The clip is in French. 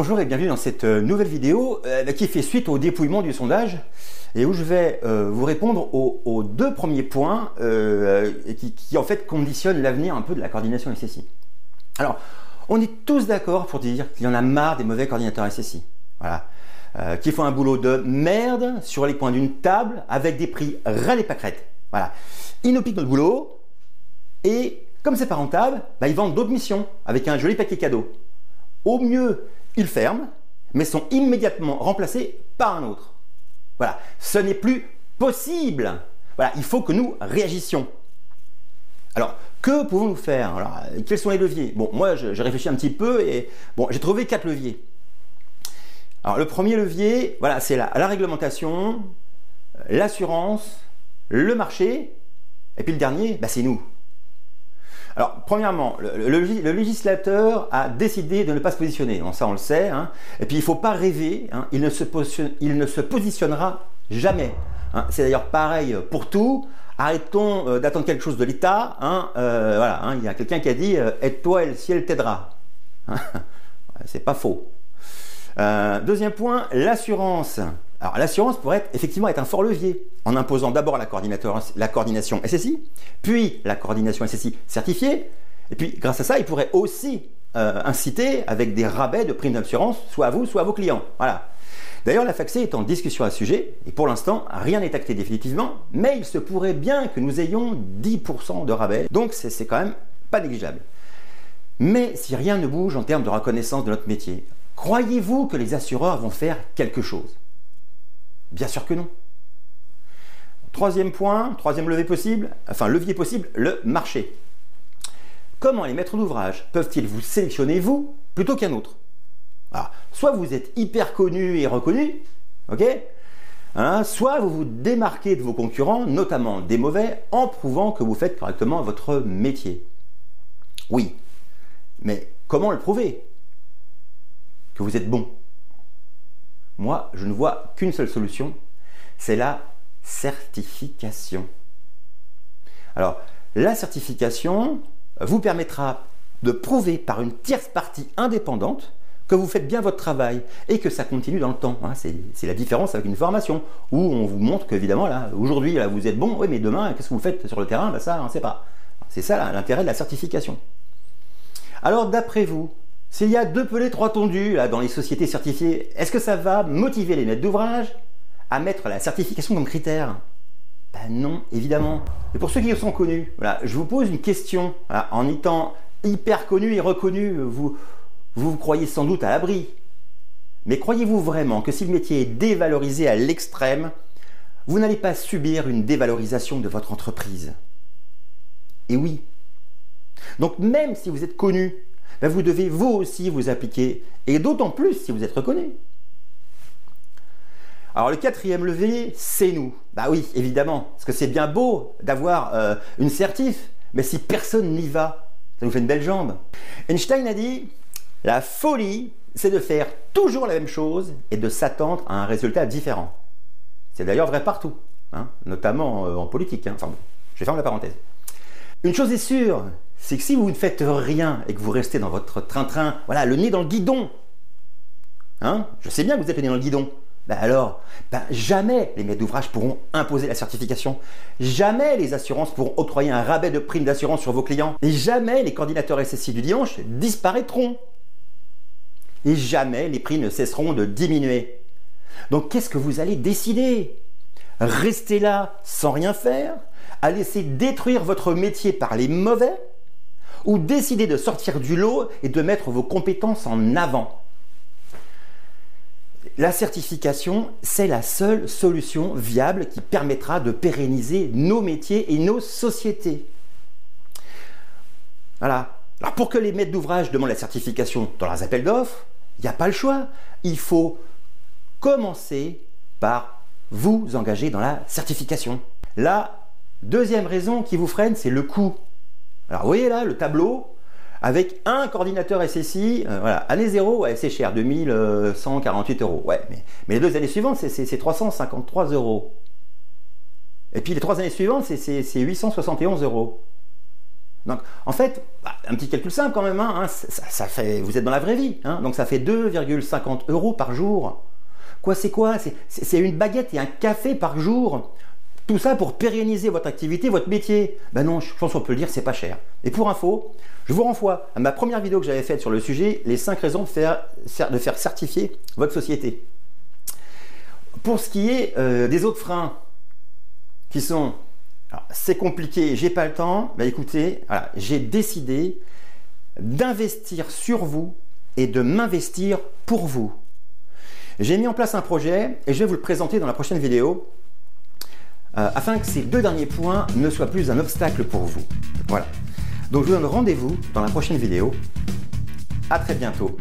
Bonjour et bienvenue dans cette euh, nouvelle vidéo euh, qui fait suite au dépouillement du sondage et où je vais euh, vous répondre aux, deux premiers points qui, en fait conditionnent l'avenir un peu de la coordination SSI. Alors, on est tous d'accord pour dire qu'il y en a marre des mauvais coordinateurs SSI. Voilà. qui font un boulot de merde sur les coins d'une table avec des prix ras les pâquerettes. Voilà. Ils nous piquent notre boulot et comme c'est pas rentable, bah, ils vendent d'autres missions avec un joli paquet cadeau. Au mieux, ils ferment, mais sont immédiatement remplacés par un autre. Voilà, ce n'est plus possible. Voilà, il faut que nous réagissions. Alors, que pouvons-nous faire? Quels sont les leviers? Bon, moi, j'ai réfléchi un petit peu et bon, j'ai trouvé quatre leviers. Alors, le premier levier, voilà, c'est la, réglementation, l'assurance, le marché, et puis le dernier, bah, c'est nous. Alors, premièrement, le, législateur a décidé de ne pas se positionner. ça, on le sait. Hein. Et puis, il ne faut pas rêver. Hein. Il, ne se positionnera jamais. Hein. C'est d'ailleurs pareil pour tout. Arrêtons euh, d'attendre quelque chose de l'État. Euh, voilà, il y a quelqu'un qui a dit euh, Aide-toi et le ciel t'aidera. C'est pas faux. deuxième point, l'assurance. Alors l'assurance pourrait effectivement être un fort levier en imposant d'abord la, coordination SSI, puis la coordination SSI certifiée, et puis grâce à ça, il pourrait aussi euh, inciter avec des rabais de primes d'assurance, soit à vous, soit à vos clients. Voilà. D'ailleurs, la FACC est en discussion à ce sujet, et pour l'instant, rien n'est acté définitivement, mais il se pourrait bien que nous ayons 10% de rabais, donc c'est quand même pas négligeable. Mais si rien ne bouge en termes de reconnaissance de notre métier, croyez-vous que les assureurs vont faire quelque chose? Bien sûr que non. Troisième point, troisième levier possible, enfin levier possible, le marché. Comment les maîtres d'ouvrage peuvent-ils vous sélectionner vous plutôt qu'un autre? Soit vous êtes hyper connu et reconnu, ok? Hein, Soit vous vous démarquez de vos concurrents, notamment des mauvais, en prouvant que vous faites correctement votre métier. Oui, mais comment le prouver? Que vous êtes bon moi, je ne vois qu'une seule solution, c'est la certification. Alors, la certification vous permettra de prouver par une tierce partie indépendante que vous faites bien votre travail et que ça continue dans le temps. Hein. C'est la différence avec une formation où on vous montre qu'évidemment, là, aujourd'hui, là, vous êtes bon, oui, mais demain, qu'est-ce que vous faites sur le terrain? Ben Ça, on ne sait pas. C'est ça l'intérêt de la certification. Alors, d'après vous, s'il y a deux pelés, trois tondus là, dans les sociétés certifiées, est-ce que ça va motiver les maîtres d'ouvrage à mettre la certification comme critère? Ben non, évidemment. Et pour ceux qui sont connus, voilà, je vous pose une question. en étant hyper connu et reconnu, vous, vous croyez sans doute à l'abri. Mais croyez-vous vraiment que si le métier est dévalorisé à l'extrême, vous n'allez pas subir une dévalorisation de votre entreprise? Et oui. Donc même si vous êtes connu, ben, vous devez vous aussi vous appliquer, et d'autant plus si vous êtes reconnu. Alors le quatrième levier, c'est nous. Bah oui, évidemment, parce que c'est bien beau d'avoir euh, une certif, mais si personne n'y va, ça vous fait une belle jambe. Einstein a dit, la folie, c'est de faire toujours la même chose et de s'attendre à un résultat différent. C'est d'ailleurs vrai partout, hein, notamment euh, en politique. Hein. Enfin bon, je ferme la parenthèse. Une chose est sûre, c'est que si vous ne faites rien et que vous restez dans votre train-train, voilà, le nez dans le guidon, hein, je sais bien que vous êtes le nez dans le guidon, ben alors, ben jamais les maîtres d'ouvrage pourront imposer la certification. Jamais les assurances pourront octroyer un rabais de prime d'assurance sur vos clients. Et jamais les coordinateurs SSI du dimanche disparaîtront. Et jamais les prix ne cesseront de diminuer. Donc qu'est-ce que vous allez décider? Rester là sans rien faire à laisser détruire votre métier par les mauvais ou décider de sortir du lot et de mettre vos compétences en avant. La certification, c'est la seule solution viable qui permettra de pérenniser nos métiers et nos sociétés. Voilà. Alors pour que les maîtres d'ouvrage demandent la certification dans leurs appels d'offres, il n'y a pas le choix. Il faut commencer par vous engager dans la certification. Là, Deuxième raison qui vous freine, c'est le coût. Alors vous voyez là le tableau avec un coordinateur SSI, euh, voilà, année 0, ouais, c'est cher, 2148 euros. Ouais, mais, les deux années suivantes, c'est 353 euros. Et puis les trois années suivantes, c'est 871 euros. Donc, en fait, bah, un petit calcul simple quand même, hein, ça, fait, vous êtes dans la vraie vie, hein, donc ça fait 2,50 euros par jour. Quoi, c'est quoi? C'est une baguette et un café par jour. Tout ça pour pérenniser votre activité, votre métier. Ben non, je pense qu'on peut le dire, c'est pas cher. Et pour info, je vous renvoie à ma première vidéo que j'avais faite sur le sujet, les 5 raisons de faire, certifier votre société. Pour ce qui est euh, des autres freins, qui sont c'est compliqué, j'ai pas le temps, bah écoutez, j'ai décidé d'investir sur vous et de m'investir pour vous. J'ai mis en place un projet et je vais vous le présenter dans la prochaine vidéo euh, afin que ces deux derniers points ne soient plus un obstacle pour vous. Voilà. Donc je vous donne rendez-vous dans la prochaine vidéo. À très bientôt.